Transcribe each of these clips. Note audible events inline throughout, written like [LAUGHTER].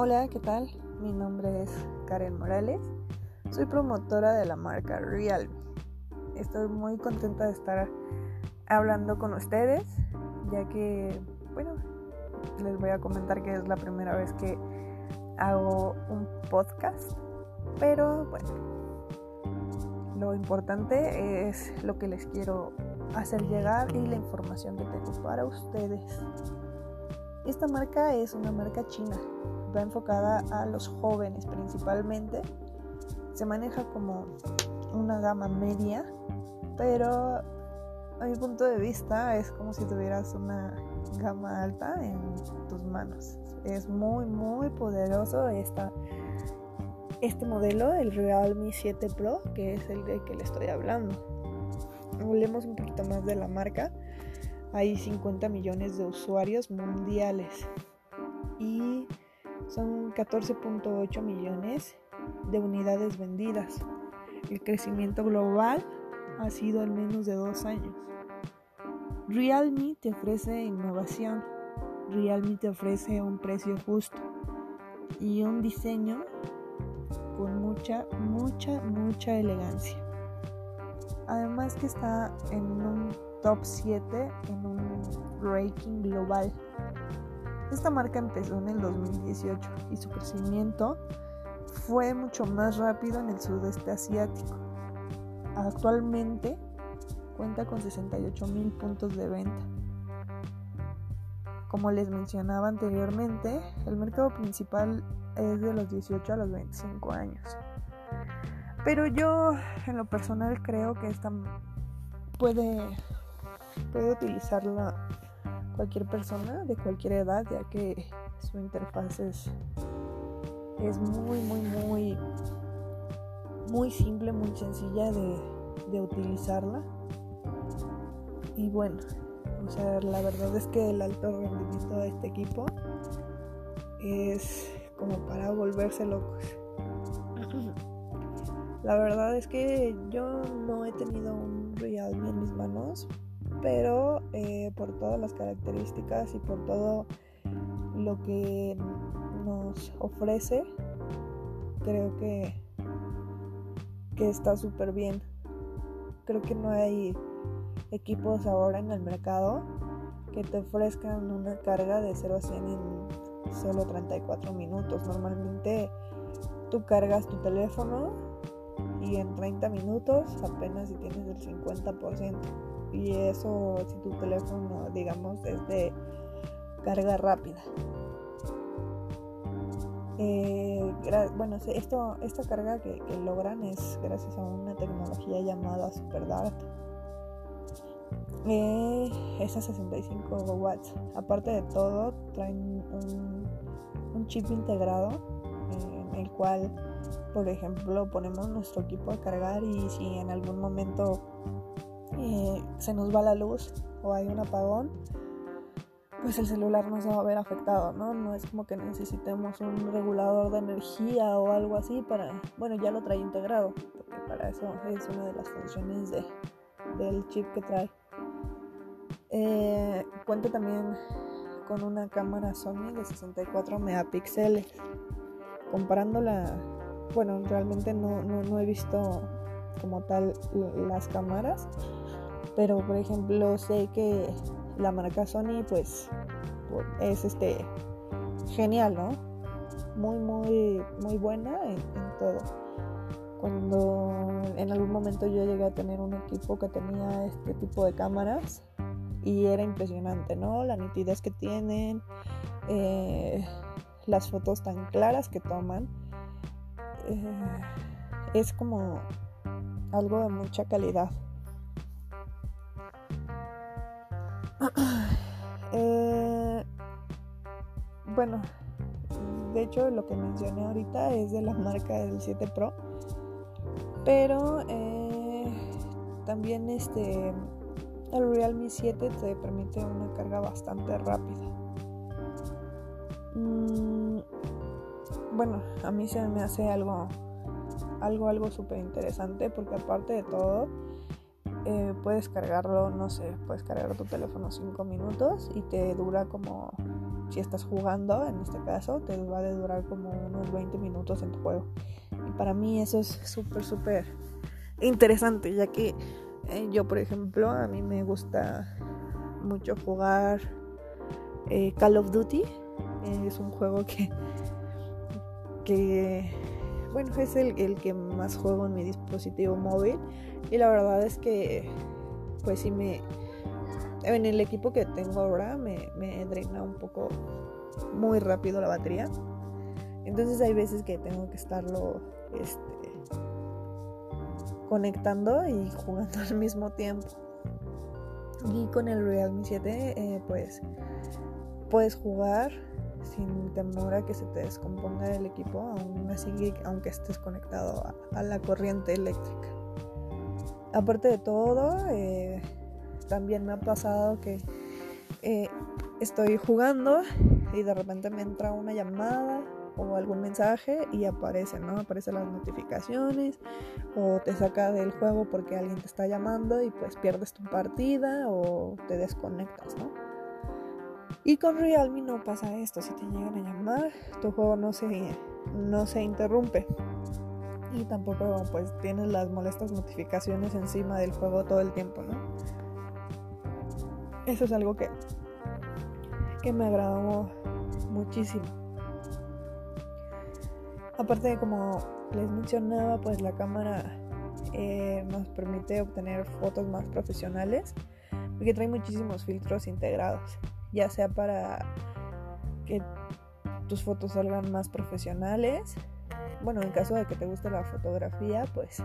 Hola, ¿qué tal? Mi nombre es Karen Morales. Soy promotora de la marca Realme. Estoy muy contenta de estar hablando con ustedes, ya que, bueno, les voy a comentar que es la primera vez que hago un podcast, pero bueno, lo importante es lo que les quiero hacer llegar y la información que tengo para ustedes. Esta marca es una marca china, va enfocada a los jóvenes principalmente. Se maneja como una gama media, pero a mi punto de vista es como si tuvieras una gama alta en tus manos. Es muy, muy poderoso esta, este modelo, el Realme 7 Pro, que es el de que le estoy hablando. Hablemos un poquito más de la marca hay 50 millones de usuarios mundiales y son 14.8 millones de unidades vendidas. El crecimiento global ha sido en menos de dos años. Realme te ofrece innovación, Realme te ofrece un precio justo y un diseño con mucha, mucha, mucha elegancia. Además que está en un top 7 en un ranking global. Esta marca empezó en el 2018 y su crecimiento fue mucho más rápido en el sudeste asiático. Actualmente cuenta con 68 mil puntos de venta. Como les mencionaba anteriormente, el mercado principal es de los 18 a los 25 años. Pero yo en lo personal creo que esta puede puede utilizarla cualquier persona de cualquier edad, ya que su interfaz es, es muy, muy, muy, muy simple, muy sencilla de, de utilizarla. Y bueno, o sea, la verdad es que el alto rendimiento de este equipo es como para volverse locos. [LAUGHS] La verdad es que yo no he tenido un Realme en mis manos, pero eh, por todas las características y por todo lo que nos ofrece, creo que, que está súper bien. Creo que no hay equipos ahora en el mercado que te ofrezcan una carga de 0 a 100 en solo 34 minutos. Normalmente tú cargas tu teléfono y en 30 minutos apenas si tienes el 50% y eso si tu teléfono digamos es de carga rápida. Eh, bueno esto esta carga que, logran es gracias a una tecnología llamada SuperDart. Eh, es a 65 watts. Aparte de todo traen un, un chip integrado en el cual por ejemplo ponemos nuestro equipo a cargar y si en algún momento se nos va la luz o hay un apagón, pues el celular no se va a ver afectado, ¿no? No es como que necesitemos un regulador de energía o algo así para, bueno, ya lo trae integrado, porque para eso es una de las funciones de, del chip que trae. Eh, cuenta también con una cámara Sony de 64 megapíxeles. Comparándola, bueno, realmente no, no he visto como tal las cámaras, pero por ejemplo sé que la marca Sony pues es este genial, ¿no? Muy, muy, muy buena en, todo. Cuando en algún momento yo llegué a tener un equipo que tenía este tipo de cámaras y era impresionante, ¿no? La nitidez que tienen, eh, las fotos tan claras que toman. Eh, es como algo de mucha calidad. [CLEARS THROAT] Eh, bueno, de hecho lo que mencioné ahorita es de la marca del 7 Pro, pero eh, también este el Realme 7 te permite una carga bastante rápida. Mm, bueno, a mí se me hace algo algo algo súper interesante porque aparte de todo eh, puedes cargarlo, no sé, puedes cargar tu teléfono 5 minutos y te dura como si estás jugando, en este caso, te va a durar como unos 20 minutos en tu juego. Y para mí eso es súper, súper interesante, ya que eh, yo, por ejemplo, a mí me gusta mucho jugar eh, Call of Duty. es un juego que, que bueno, es el, que más juego en mi dispositivo móvil. Y la verdad es que, pues sí me... En el equipo que tengo ahora me, me drena un poco muy rápido la batería. Entonces hay veces que tengo que estarlo este, conectando y jugando [LAUGHS] al mismo tiempo. Y con el Realme 7 eh, pues puedes jugar sin temor a que se te descomponga el equipo, aún así aunque estés conectado a, la corriente eléctrica. Aparte de todo, eh, también me ha pasado que eh, estoy jugando y de repente me entra una llamada o algún mensaje y aparece, ¿no? Aparecen las notificaciones o te saca del juego porque alguien te está llamando y pues pierdes tu partida o te desconectas. Y con Realme no pasa esto, si te llegan a llamar, tu juego no se, no se interrumpe. Y tampoco pues tienes las molestas notificaciones encima del juego todo el tiempo, ¿no? Eso es algo que, que me agradó muchísimo. Aparte de como les mencionaba, pues la cámara eh, nos permite obtener fotos más profesionales porque trae muchísimos filtros integrados, ya sea para que tus fotos salgan más profesionales. Bueno, en caso de que te guste la fotografía, pues,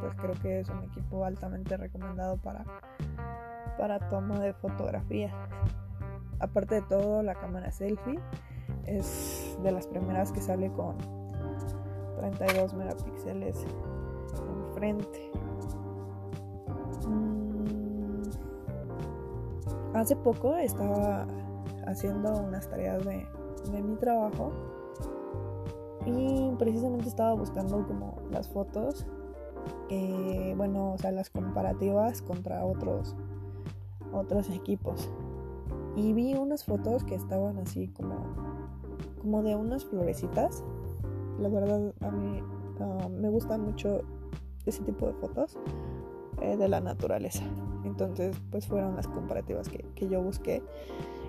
pues creo que es un equipo altamente recomendado para, para toma de fotografía. Aparte de todo, la cámara selfie es de las primeras que sale con 32 megapíxeles enfrente. Hace poco estaba haciendo unas tareas de, mi trabajo y precisamente estaba buscando como las fotos, eh, bueno, o sea, las comparativas contra otros, otros equipos. Y vi unas fotos que estaban así como, como de unas florecitas la verdad, a mí ah, me gusta mucho ese tipo de fotos eh, de la naturaleza. Entonces, pues fueron las comparativas que, yo busqué.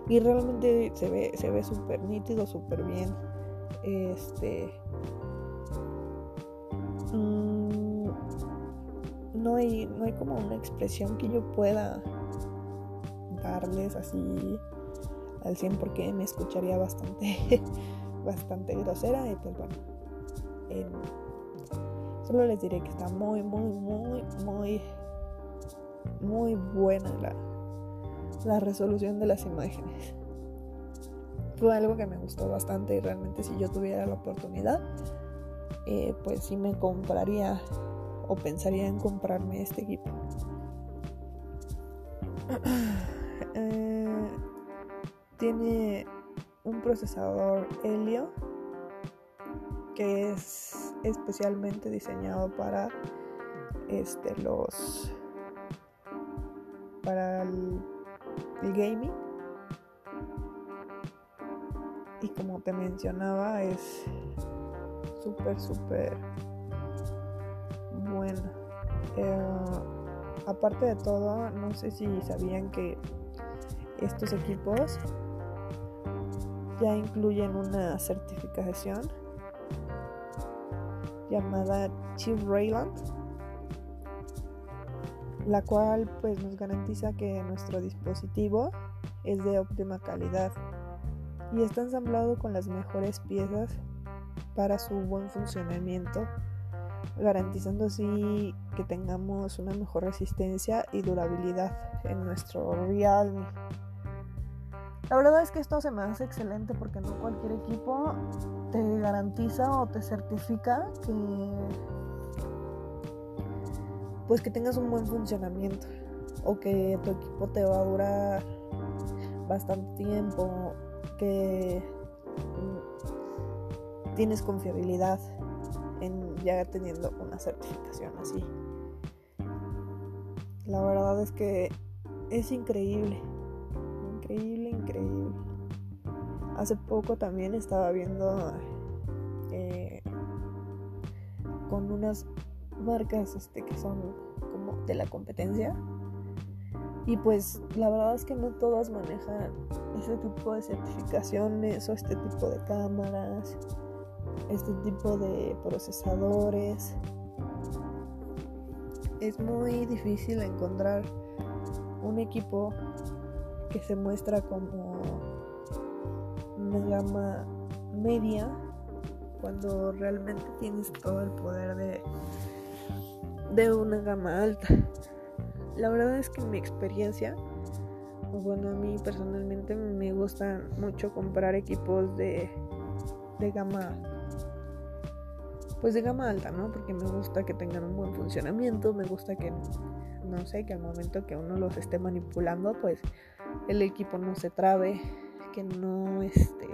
Y realmente se ve, se ve súper nítido, súper bien. Este. Mm, no hay, no hay como una expresión que yo pueda darles así al 100 porque me escucharía bastante, [LAUGHS] bastante grosera. Y pues bueno, solo les diré que está muy, muy, muy, muy, muy buena la, resolución de las imágenes. Fue algo que me gustó bastante y realmente si yo tuviera la oportunidad, eh, pues sí me compraría o pensaría en comprarme este equipo. [CLEARS THROAT] Eh, tiene un procesador Helio que es especialmente diseñado para este los para el, gaming. Y como te mencionaba es súper súper bueno. Eh, aparte de todo no sé si sabían que estos equipos ya incluyen una certificación llamada Chief Rayland, la cual pues nos garantiza que nuestro dispositivo es de óptima calidad y está ensamblado con las mejores piezas para su buen funcionamiento, garantizando así que tengamos una mejor resistencia y durabilidad en nuestro Realme. La verdad es que esto se me hace excelente porque no cualquier equipo te garantiza o te certifica que pues que tengas un buen funcionamiento o que tu equipo te va a durar bastante tiempo, que tienes confiabilidad en ya teniendo una certificación así. La verdad es que es increíble increíble, increíble. Hace poco también estaba viendo eh, con unas marcas este, que son como de la competencia. Y pues la verdad es que no todas manejan este tipo de certificaciones o este tipo de cámaras, este tipo de procesadores. Es muy difícil encontrar un equipo que se muestra como una gama media cuando realmente tienes todo el poder de, de una gama alta. La verdad es que mi experiencia, bueno, a mí personalmente me gusta mucho comprar equipos de, de gama pues de gama alta, ¿no? Porque me gusta que tengan un buen funcionamiento, me gusta que no sé, que al momento que uno los esté manipulando, pues el equipo no se trabe, que no este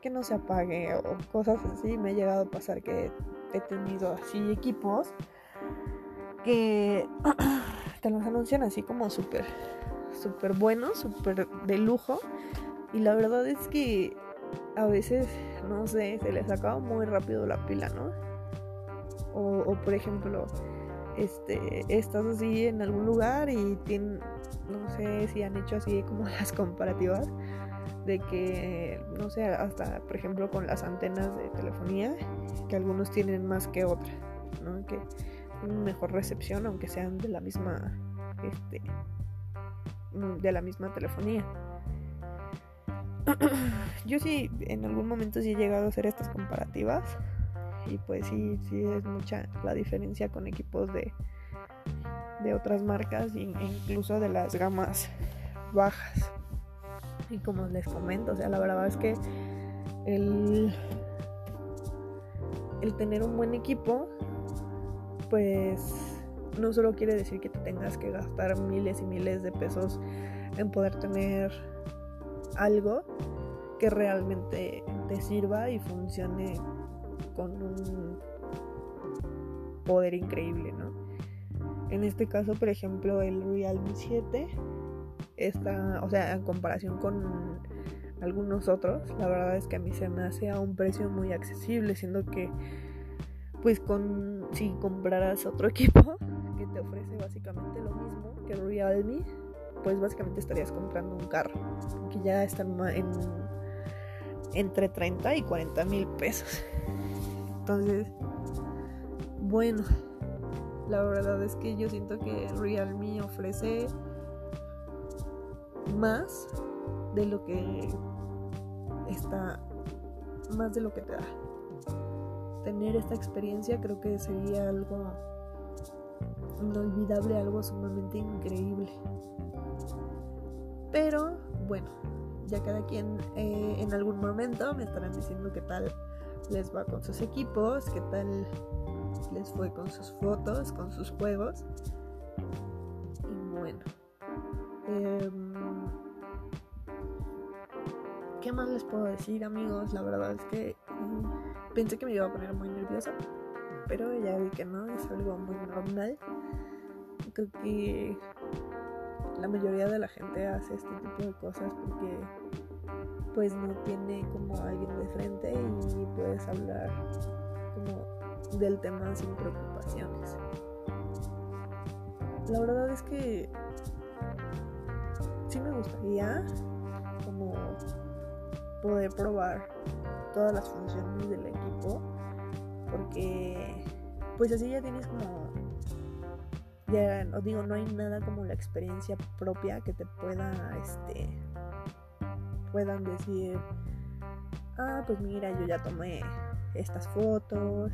que no se apague o cosas así. Me ha llegado a pasar que he tenido así equipos que [CLEARS THROAT] te los anuncian así como súper súper buenos, súper de lujo y la verdad es que a veces, no sé, se les acaba muy rápido la pila, ¿no? O, o por ejemplo, este, estás así en algún lugar y tienen, no sé si han hecho así como [LAUGHS] las comparativas de que, no sé, hasta por ejemplo con las antenas de telefonía, que algunos tienen más que otras, ¿no? Que tienen mejor recepción aunque sean de la misma, este, de la misma telefonía. [CLEARS THROAT] Yo sí, en algún momento sí he llegado a hacer estas comparativas y pues sí, sí es mucha la diferencia con equipos de, de otras marcas e incluso de las gamas bajas. Y como les comento, o sea, la verdad es que el, el tener un buen equipo, pues no solo quiere decir que te tengas que gastar miles y miles de pesos en poder tener algo que realmente te sirva y funcione con un poder increíble, ¿no? En este caso, por ejemplo, el Realme 7 está, o sea, en comparación con algunos otros, la verdad es que a mí se me hace a un precio muy accesible, siendo que pues con si compraras otro [LAUGHS] equipo que te ofrece básicamente lo mismo que Realme, pues básicamente estarías comprando un carro, que ya están en entre 30 y 40 mil pesos. Entonces, bueno, la verdad es que yo siento que Realme ofrece más de lo que está, más de lo que te da. Tener esta experiencia creo que sería algo inolvidable, algo sumamente increíble. Pero bueno, ya cada quien eh, en algún momento me estarán diciendo qué tal les va con sus equipos, qué tal les fue con sus fotos, con sus juegos. Y bueno. Em, ¿Qué más les puedo decir amigos? La verdad es que mm, pensé que me iba a poner muy nerviosa, pero ya vi que no, es algo muy normal. Creo que la mayoría de la gente hace este tipo de cosas porque pues no tiene como alguien de frente y puedes hablar como del tema sin preocupaciones. La verdad es que sí me gustaría poder probar todas las funciones del equipo porque pues así ya tienes como ya os digo no hay nada como la experiencia propia que te pueda este puedan decir, ah, pues mira, yo ya tomé estas fotos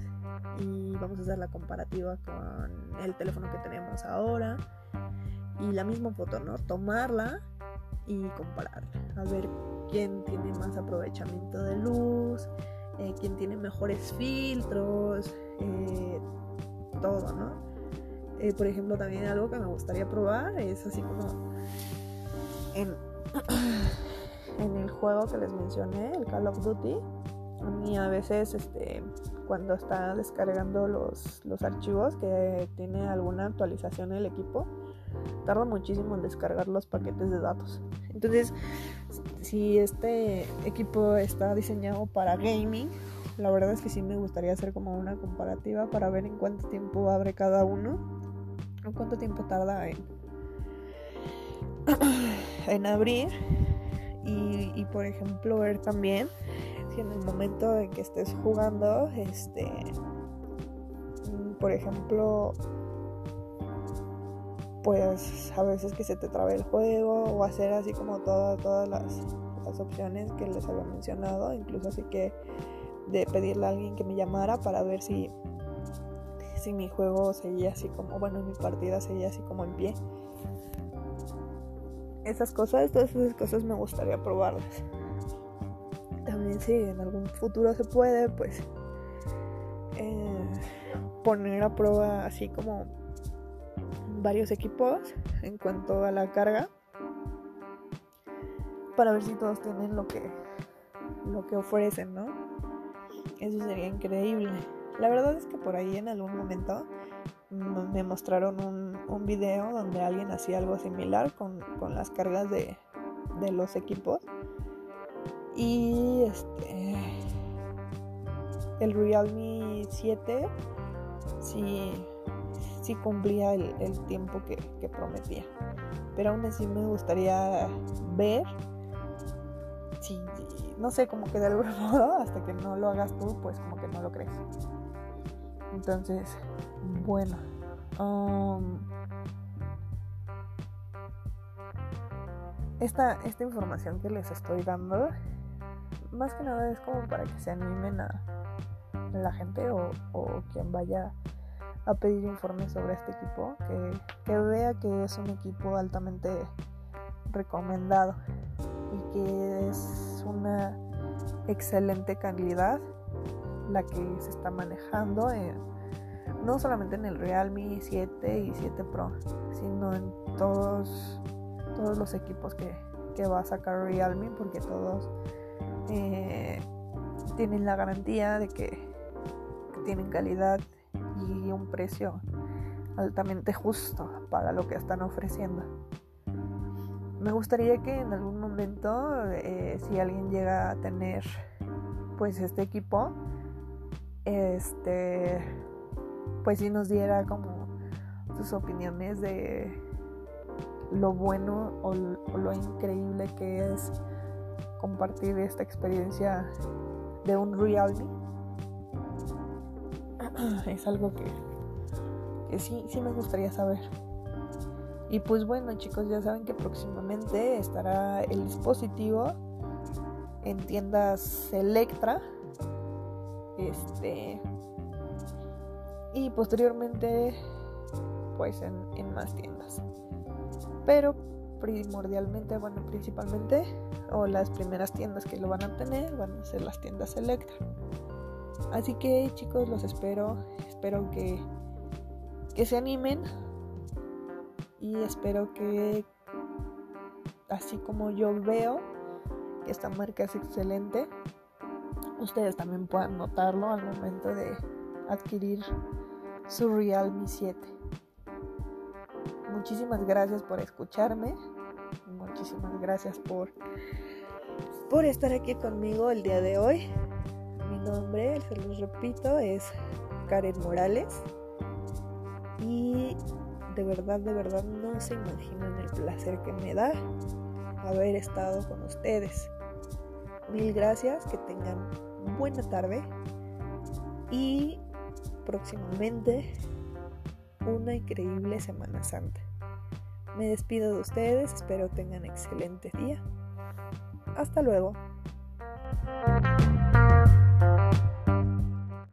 y vamos a hacer la comparativa con el teléfono que tenemos ahora y la misma foto, ¿no? Tomarla y compararla, a ver quién tiene más aprovechamiento de luz, eh, quién tiene mejores filtros, eh, todo, ¿no? Eh, por ejemplo, también algo que me gustaría probar es así como en [CLEARS THROAT] en el juego que les mencioné, el Call of Duty, a mí a veces este, cuando está descargando los, los archivos que tiene alguna actualización el equipo tarda muchísimo en descargar los paquetes de datos. Entonces si este equipo está diseñado para gaming la verdad es que sí me gustaría hacer como una comparativa para ver en cuánto tiempo abre cada uno o cuánto tiempo tarda en, [CLEARS THROAT] en abrir. Y, y, por ejemplo ver también si en el momento en que estés jugando este por ejemplo pues a veces que se te trabe el juego o hacer así como todas las, las opciones que les había mencionado incluso así que de pedirle a alguien que me llamara para ver si, si mi juego seguía así como, bueno, mi partida seguía así como en pie. Esas cosas, todas esas cosas me gustaría probarlas. También si en algún futuro se puede, pues eh, poner a prueba así como varios equipos en cuanto a la carga para ver si todos tienen lo que lo que ofrecen, ¿no? Eso sería increíble. La verdad es que por ahí en algún momento me mostraron un, un video donde alguien hacía algo similar con, con las cargas de, de, los equipos. Y este. El Realme 7 sí, cumplía el, tiempo que, que prometía. Pero aún así me gustaría ver si no sé, como que de algún [LAUGHS] modo, hasta que no lo hagas tú, pues como que no lo crees. Entonces, bueno. Um, esta, esta información que les estoy dando, más que nada es como para que se animen a la gente o, o quien vaya a pedir informes sobre este equipo, que, que vea que es un equipo altamente recomendado y que es una excelente calidad la que se está manejando no solamente en el Realme 7 y 7 Pro sino en todos todos los equipos que, que va a sacar Realme porque todos eh, tienen la garantía de que tienen calidad y un precio altamente justo para lo que están ofreciendo me gustaría que en algún momento, eh, si alguien llega a tener pues este equipo, este, pues si nos diera como sus opiniones de lo bueno o, lo increíble que es compartir esta experiencia de un Realme. [CLEARS THROAT] Es algo que, que sí, sí me gustaría saber. Y pues bueno chicos, ya saben que próximamente estará el dispositivo en tiendas Electra. Este. Y posteriormente pues en, en más tiendas. Pero primordialmente, bueno, principalmente, o las primeras tiendas que lo van a tener van a ser las tiendas Electra. Así que chicos, los espero. Espero que, que se animen y espero que así como yo veo que esta marca es excelente, ustedes también puedan notarlo al momento de adquirir su Realme 7. Muchísimas gracias por escucharme. Muchísimas gracias por por estar aquí conmigo el día de hoy. Nombre, se los repito, es Karen Morales. Y de verdad, de verdad no se imaginan el placer que me da haber estado con ustedes. Mil gracias, que tengan buena tarde y próximamente una increíble Semana Santa. Me despido de ustedes, espero tengan excelente día. Hasta luego.